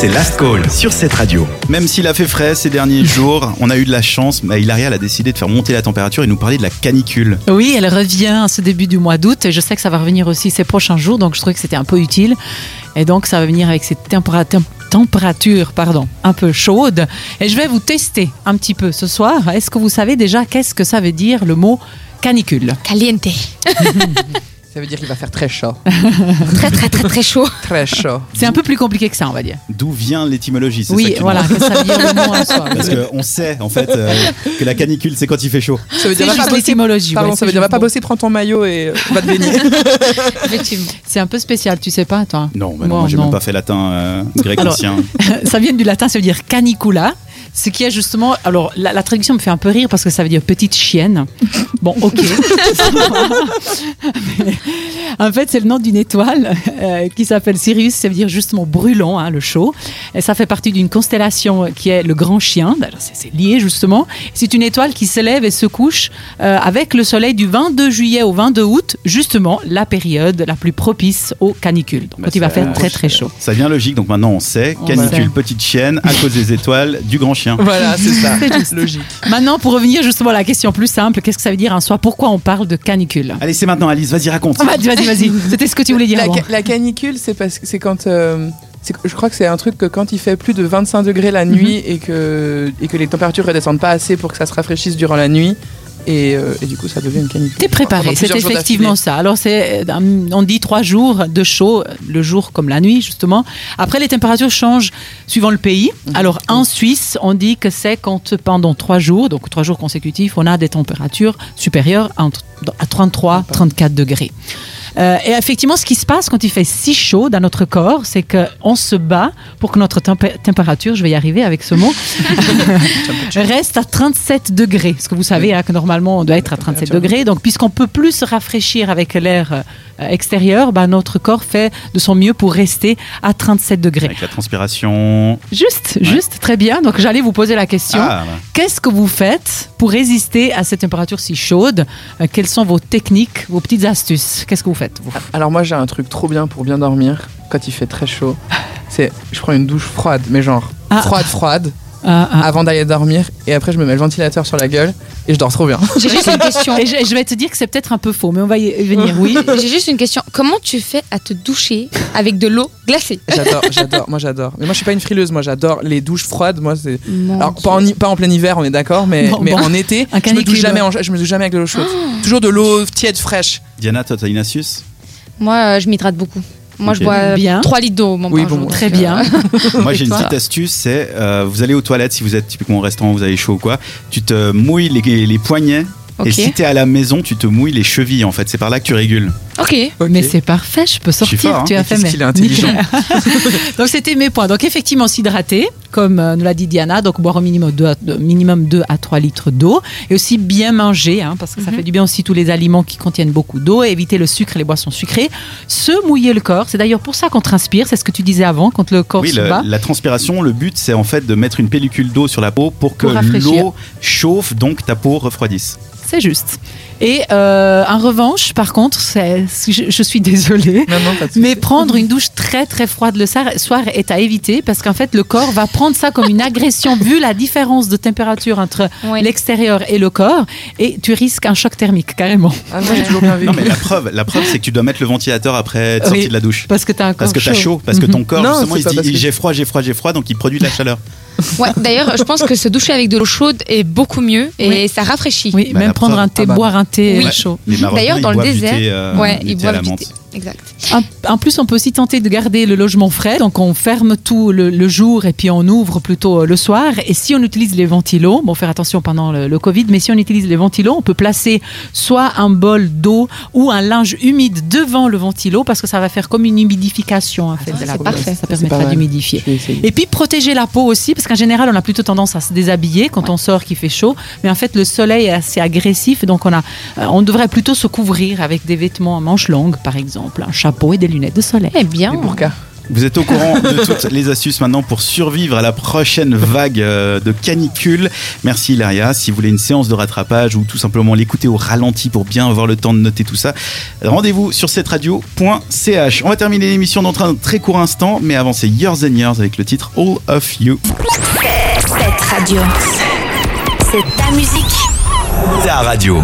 C'est Last Call sur cette radio. Même s'il a fait frais ces derniers jours, on a eu de la chance, mais Hilaria a décidé de faire monter la température et nous parler de la canicule. Oui, elle revient à ce début du mois d'août et je sais que ça va revenir aussi ces prochains jours, donc je trouvais que c'était un peu utile. Et donc ça va venir avec ces températures température pardon, un peu chaude. Et je vais vous tester un petit peu ce soir. Est-ce que vous savez déjà qu'est-ce que ça veut dire le mot canicule? Caliente. Ça veut dire qu'il va faire très chaud. très très très très chaud. Très chaud. C'est un peu plus compliqué que ça, on va dire. D'où vient l'étymologie ça Oui, que tu voilà, que ça veut dire le mot en soi. Parce qu'on sait en fait euh, que la canicule c'est quand il fait chaud. Ça veut dire va juste pas bosser. l'étymologie. Pardon, ouais, ça veut dire va pas bosser, prends ton maillot et euh, va te baigner. C'est un peu spécial, tu sais pas, toi? Non, bah non, Bon, moi j'ai même pas fait latin, euh, grec Alors- ancien. ça vient du latin, ça veut dire canicula. Ce qui est justement. Alors, la, la traduction me fait un peu rire parce que ça veut dire petite chienne. Bon, ok. Mais, en fait, c'est le nom d'une étoile euh, qui s'appelle Sirius. Ça veut dire justement brûlant, hein, le chaud. Et ça fait partie d'une constellation qui est le grand chien. C'est lié justement. C'est une étoile qui s'élève et se couche euh, avec le soleil du 22 juillet au 22 août, justement la période la plus propice aux canicules. Donc, Bah, quand il va faire très très chaud. Ça devient logique, donc maintenant on sait. Canicule, petite chienne, à cause des étoiles, du grand chien. Voilà, c'est ça. C'est juste. Logique. Maintenant, pour revenir justement à la question plus simple, qu'est-ce que ça veut dire un soir Pourquoi on parle de canicule? Allez, c'est maintenant Alice, vas-y raconte. Vas-y, vas-y, vas-y. C'était ce que tu voulais dire La, avant. ca- la canicule, c'est parce que c'est quand. euh, je crois que c'est un truc que quand il fait plus de 25 degrés la nuit et, que, et que les températures redescendent pas assez pour que ça se rafraîchisse durant la nuit. Et, euh, et du coup, ça devient une canicule. T'es préparé, c'est effectivement ça. Alors, c'est, euh, on dit trois jours de chaud, le jour comme la nuit, justement. Après, les températures changent suivant le pays. Mhm. Alors, en Suisse, on dit que c'est quand pendant trois jours, donc trois jours consécutifs, on a des températures supérieures à 33, 34 degrés. Euh, et effectivement, ce qui se passe quand il fait si chaud dans notre corps, c'est qu'on se bat pour que notre tempé- température, je vais y arriver avec ce mot, reste à 37 degrés. Parce que vous savez hein, que normalement, on doit être à 37 degrés. Donc, puisqu'on peut plus se rafraîchir avec l'air euh, extérieur, bah, notre corps fait de son mieux pour rester à 37 degrés. Avec la transpiration. Juste, juste, très bien. Donc, j'allais vous poser la question. Ah, bah. Qu'est-ce que vous faites pour résister à cette température si chaude? Euh, Quelles sont vos techniques, vos petites astuces? Qu'est-ce que vous faites vous? Alors, moi, j'ai un truc trop bien pour bien dormir quand il fait très chaud. C'est. Je prends une douche froide, mais genre Ah. froide, froide, Ah, ah. avant d'aller dormir. Et après, je me mets le ventilateur sur la gueule et je dors trop bien. J'ai juste une question. Et je, je vais te dire que c'est peut-être un peu faux, mais on va y venir. Oui. J'ai juste une question. Comment tu fais à te doucher avec de l'eau glacée? J'adore, j'adore, moi j'adore. Mais moi, je suis pas une frileuse, moi j'adore les douches froides. Moi, c'est. Alors, pas en, pas en plein hiver, on est d'accord, mais, Bon, mais bon. en été, Un je me, douche jamais en- je me douche jamais avec de l'eau chaude. Toujours de l'eau tiède, fraîche. Diana, toi, t'as une astuce? Moi, euh, je m'hydrate beaucoup. Moi, je bois Bien. 3 litres d'eau mon Oui, bon, jour. Très Donc, bien. euh, Moi, j'ai une petite astuce, c'est euh, vous allez aux toilettes si vous êtes typiquement au restaurant, vous avez chaud ou quoi, tu te mouilles les, les poignets. Et si t'es à la maison, tu te mouilles les chevilles en fait. C'est par là que tu régules. Ok. Ok. Mais c'est parfait, je peux sortir. fort, hein. tu as fait mais- qu'il est intelligent. donc c'était mes points. Donc effectivement s'hydrater, comme euh, nous l'a dit Diana, donc boire au minimum 2 à, de- minimum 2 à 3 litres d'eau et aussi bien manger, hein, parce que ça fait du bien aussi tous les aliments qui contiennent beaucoup d'eau, et éviter le sucre et les boissons sucrées, se mouiller le corps. C'est d'ailleurs pour ça qu'on transpire, c'est ce que tu disais avant, quand le corps Oui, se le- bat. la transpiration, le but c'est en fait de mettre une pellicule d'eau sur la peau pour que l'eau chauffe, donc ta peau refroidisse. C'est juste. Et euh, en revanche, par contre, je, je suis désolée. Non, non. Mais prendre une douche très très froide le soir est à éviter parce qu'en fait le corps va prendre ça comme une agression vu la différence de température entre l'extérieur et le corps et tu risques un choc thermique carrément Ah toujours bien vécu. Non, mais la preuve, la preuve c'est que tu dois mettre le ventilateur après être sorti Oui. de la douche. parce que tu as un corps Parce que t'as chaud, parce que ton corps Non, justement il se dit que- j'ai froid, j'ai froid, j'ai froid, donc il produit de la chaleur. Ouais, d'ailleurs, je pense que se doucher avec de l'eau chaude est beaucoup mieux et Oui. ça rafraîchit. Oui, Bah, même prendre preuve. un thé, Ah bah. boire un thé Oui. euh, chaud. Les Marocains, D'ailleurs, dans le désert, thé, euh, ouais, ils boivent du menthe. thé. Exact. En, plus, on peut aussi tenter de garder le logement frais. Donc, on ferme tout le, le jour et puis on ouvre plutôt euh, le soir. Et si on utilise les ventilos, bon, faire attention pendant le, le Covid, mais si on utilise les ventilos, on peut placer soit un bol d'eau ou un linge humide devant le ventilo parce que ça va faire comme une humidification en fait, de la c'est peau. parfait. Ça permettra d'humidifier. Et puis protéger la peau aussi, parce qu'en général, on a plutôt tendance à se déshabiller quand on sort qui fait chaud. Mais en fait, le soleil est assez agressif, donc on, a, euh, on devrait plutôt se couvrir avec des vêtements à manches longues, par exemple, un chapeau et des lunettes de soleil. Eh bien. Burkas. Vous êtes au courant de toutes les astuces maintenant pour survivre à la prochaine vague euh, de canicule. Merci Hilaria. Si vous voulez une séance de rattrapage ou tout simplement l'écouter au ralenti pour bien avoir le temps de noter tout ça, rendez-vous sur cette radio.ch. On va terminer l'émission dans un très court instant, mais avant c'est Years and Years avec le titre All of You. Cette radio. C'est ta musique. Ta radio.